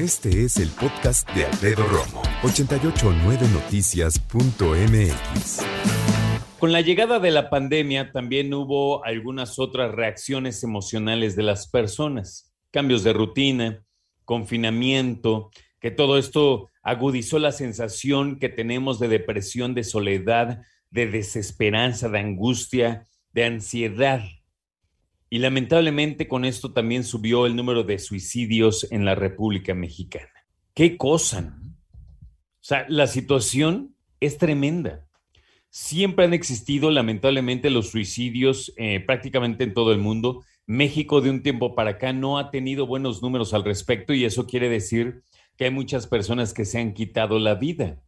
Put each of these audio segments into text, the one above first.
Este es el podcast de Alfredo Romo, 889noticias.mx. Con la llegada de la pandemia también hubo algunas otras reacciones emocionales de las personas, cambios de rutina, confinamiento, que todo esto agudizó la sensación que tenemos de depresión, de soledad, de desesperanza, de angustia, de ansiedad. Y lamentablemente con esto también subió el número de suicidios en la República Mexicana. ¿Qué cosa? O sea, la situación es tremenda. Siempre han existido, lamentablemente, los suicidios eh, prácticamente en todo el mundo. México de un tiempo para acá no ha tenido buenos números al respecto y eso quiere decir que hay muchas personas que se han quitado la vida.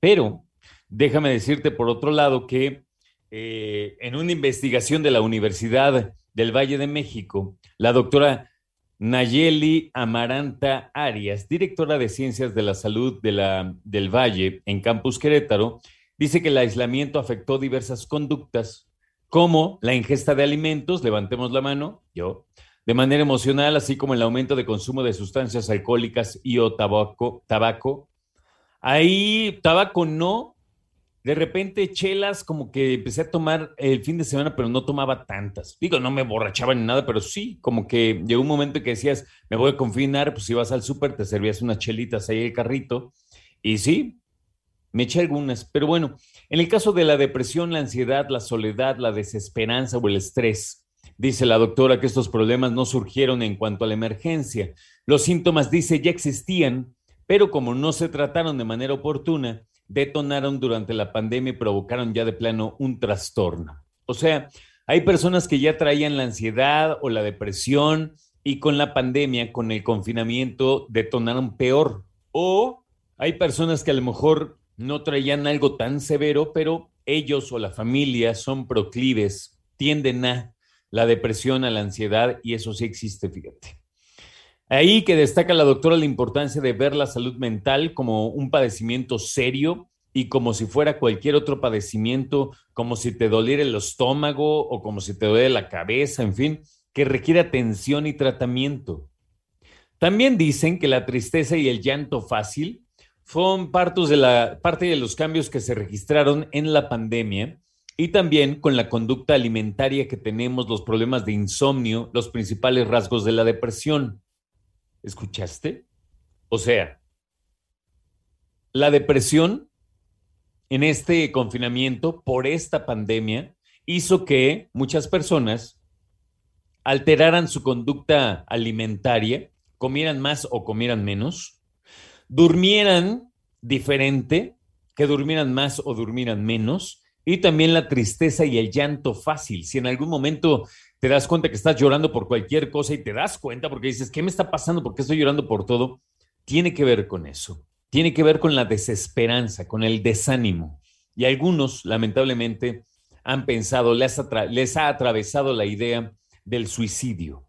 Pero déjame decirte por otro lado que eh, en una investigación de la Universidad del Valle de México, la doctora Nayeli Amaranta Arias, directora de Ciencias de la Salud del Valle en Campus Querétaro, dice que el aislamiento afectó diversas conductas, como la ingesta de alimentos, levantemos la mano, yo, de manera emocional, así como el aumento de consumo de sustancias alcohólicas y o tabaco. tabaco. Ahí, tabaco no, de repente chelas como que empecé a tomar el fin de semana, pero no tomaba tantas. Digo, no me borrachaba ni nada, pero sí, como que llegó un momento que decías, me voy a confinar, pues ibas al súper, te servías unas chelitas ahí en el carrito. Y sí, me eché algunas. Pero bueno, en el caso de la depresión, la ansiedad, la soledad, la desesperanza o el estrés, dice la doctora que estos problemas no surgieron en cuanto a la emergencia. Los síntomas, dice, ya existían, pero como no se trataron de manera oportuna, detonaron durante la pandemia y provocaron ya de plano un trastorno. O sea, hay personas que ya traían la ansiedad o la depresión y con la pandemia, con el confinamiento, detonaron peor. O hay personas que a lo mejor no traían algo tan severo, pero ellos o la familia son proclives, tienden a la depresión, a la ansiedad y eso sí existe, fíjate. Ahí que destaca la doctora la importancia de ver la salud mental como un padecimiento serio y como si fuera cualquier otro padecimiento, como si te doliera el estómago o como si te duele la cabeza, en fin, que requiere atención y tratamiento. También dicen que la tristeza y el llanto fácil fueron partos de la, parte de los cambios que se registraron en la pandemia y también con la conducta alimentaria que tenemos, los problemas de insomnio, los principales rasgos de la depresión. ¿Escuchaste? O sea, la depresión en este confinamiento por esta pandemia hizo que muchas personas alteraran su conducta alimentaria, comieran más o comieran menos, durmieran diferente, que durmieran más o durmieran menos, y también la tristeza y el llanto fácil. Si en algún momento te das cuenta que estás llorando por cualquier cosa y te das cuenta porque dices, ¿qué me está pasando? ¿Por qué estoy llorando por todo? Tiene que ver con eso. Tiene que ver con la desesperanza, con el desánimo. Y algunos, lamentablemente, han pensado, les, les ha atravesado la idea del suicidio.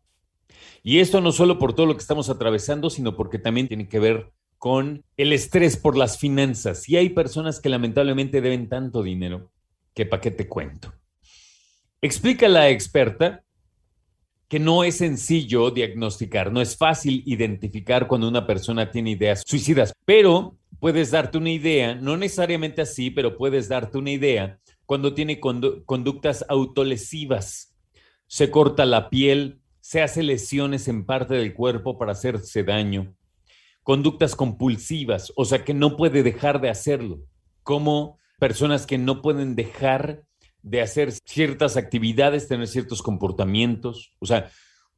Y esto no solo por todo lo que estamos atravesando, sino porque también tiene que ver con el estrés por las finanzas. Y hay personas que lamentablemente deben tanto dinero que para qué te cuento. Explica la experta que no es sencillo diagnosticar, no es fácil identificar cuando una persona tiene ideas suicidas, pero puedes darte una idea, no necesariamente así, pero puedes darte una idea cuando tiene condu conductas autolesivas. Se corta la piel, se hace lesiones en parte del cuerpo para hacerse daño. Conductas compulsivas, o sea que no puede dejar de hacerlo, como personas que no pueden dejar de hacer ciertas actividades, tener ciertos comportamientos. O sea,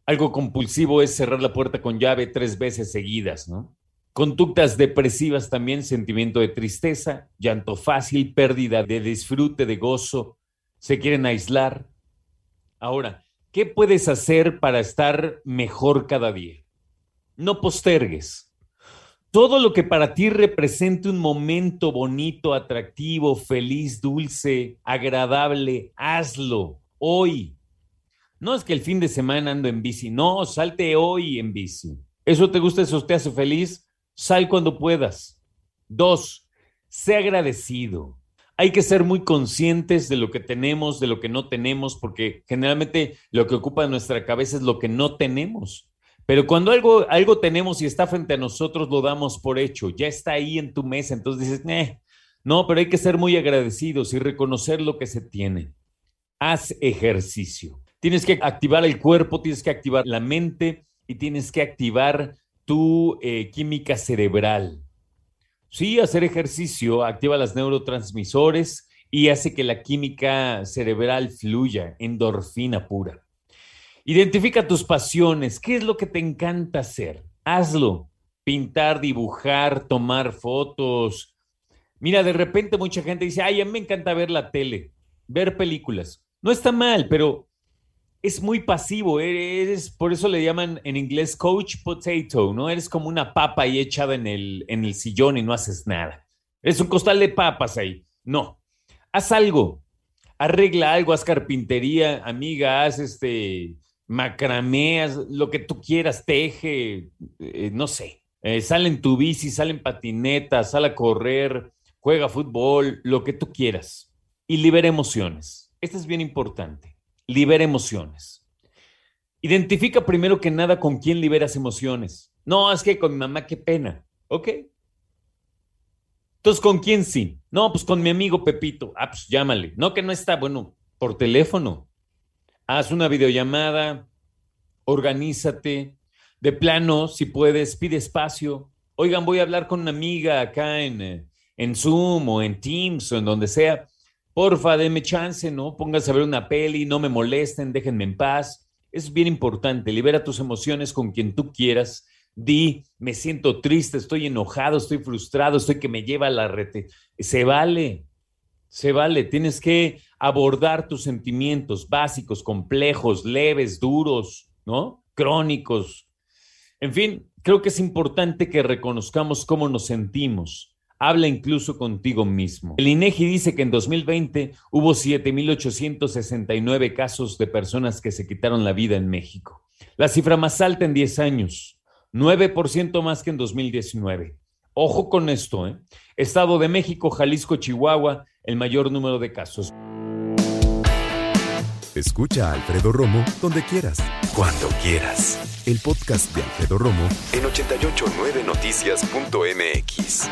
algo compulsivo es cerrar la puerta con llave tres veces seguidas, ¿no? Conductas depresivas también, sentimiento de tristeza, llanto fácil, pérdida de disfrute, de gozo, se quieren aislar. Ahora, ¿qué puedes hacer para estar mejor cada día? No postergues todo lo que para ti represente un momento bonito, atractivo, feliz, dulce, agradable, hazlo hoy. No es que el fin de semana ando en bici, no, salte hoy en bici. ¿Eso te gusta, eso te hace feliz? Sal cuando puedas. Dos, sé agradecido. Hay que ser muy conscientes de lo que tenemos, de lo que no tenemos, porque generalmente lo que ocupa nuestra cabeza es lo que no tenemos Pero cuando algo, algo tenemos y está frente a nosotros, lo damos por hecho, ya está ahí en tu mesa, entonces dices, no, pero hay que ser muy agradecidos y reconocer lo que se tiene. Haz ejercicio. Tienes que activar el cuerpo, tienes que activar la mente y tienes que activar tu eh, química cerebral. Sí, hacer ejercicio activa las neurotransmisores y hace que la química cerebral fluya, endorfina pura. Identifica tus pasiones. ¿Qué es lo que te encanta hacer? Hazlo. Pintar, dibujar, tomar fotos. Mira, de repente mucha gente dice, ay, a mí me encanta ver la tele, ver películas. No está mal, pero es muy pasivo. Eres, por eso le llaman en inglés coach potato, ¿no? Eres como una papa ahí echada en el, en el sillón y no haces nada. Es un costal de papas ahí. No. Haz algo. Arregla algo, haz carpintería, amiga, haz este macrameas, lo que tú quieras, teje, eh, no sé, eh, en tu bici, sale en patineta, sale a correr, juega fútbol, lo que tú quieras. Y libera emociones. Esto es bien importante. Libera emociones. Identifica primero que nada con quién liberas emociones. No, es que con mi mamá, qué pena. Ok. Entonces, ¿con quién sí? No, pues con mi amigo Pepito. Ah, pues llámale. No, que no está, bueno, por teléfono haz una videollamada, organízate. De plano, si puedes, pide espacio. Oigan, voy a hablar con una amiga acá en, eh, en Zoom o en Teams o en donde sea. Porfa, denme chance, ¿no? Pónganse a ver una peli, no me molesten, déjenme en paz. Es bien importante. Libera tus emociones con quien tú quieras. Di, me siento triste, estoy enojado, estoy frustrado, estoy que me lleva a la rete. Se vale, se vale. Tienes que abordar tus sentimientos básicos, complejos, leves, duros, ¿no? Crónicos. En fin, creo que es importante que reconozcamos cómo nos sentimos. Habla incluso contigo mismo. El INEGI dice que en 2020 hubo 7.869 casos de personas que se quitaron la vida en México. La cifra más alta en 10 años, 9% más que en 2019. Ojo con esto, ¿eh? Estado de México, Jalisco, Chihuahua, el mayor número de casos. Escucha a Alfredo Romo donde quieras. Cuando quieras. El podcast de Alfredo Romo en 889noticias.mx.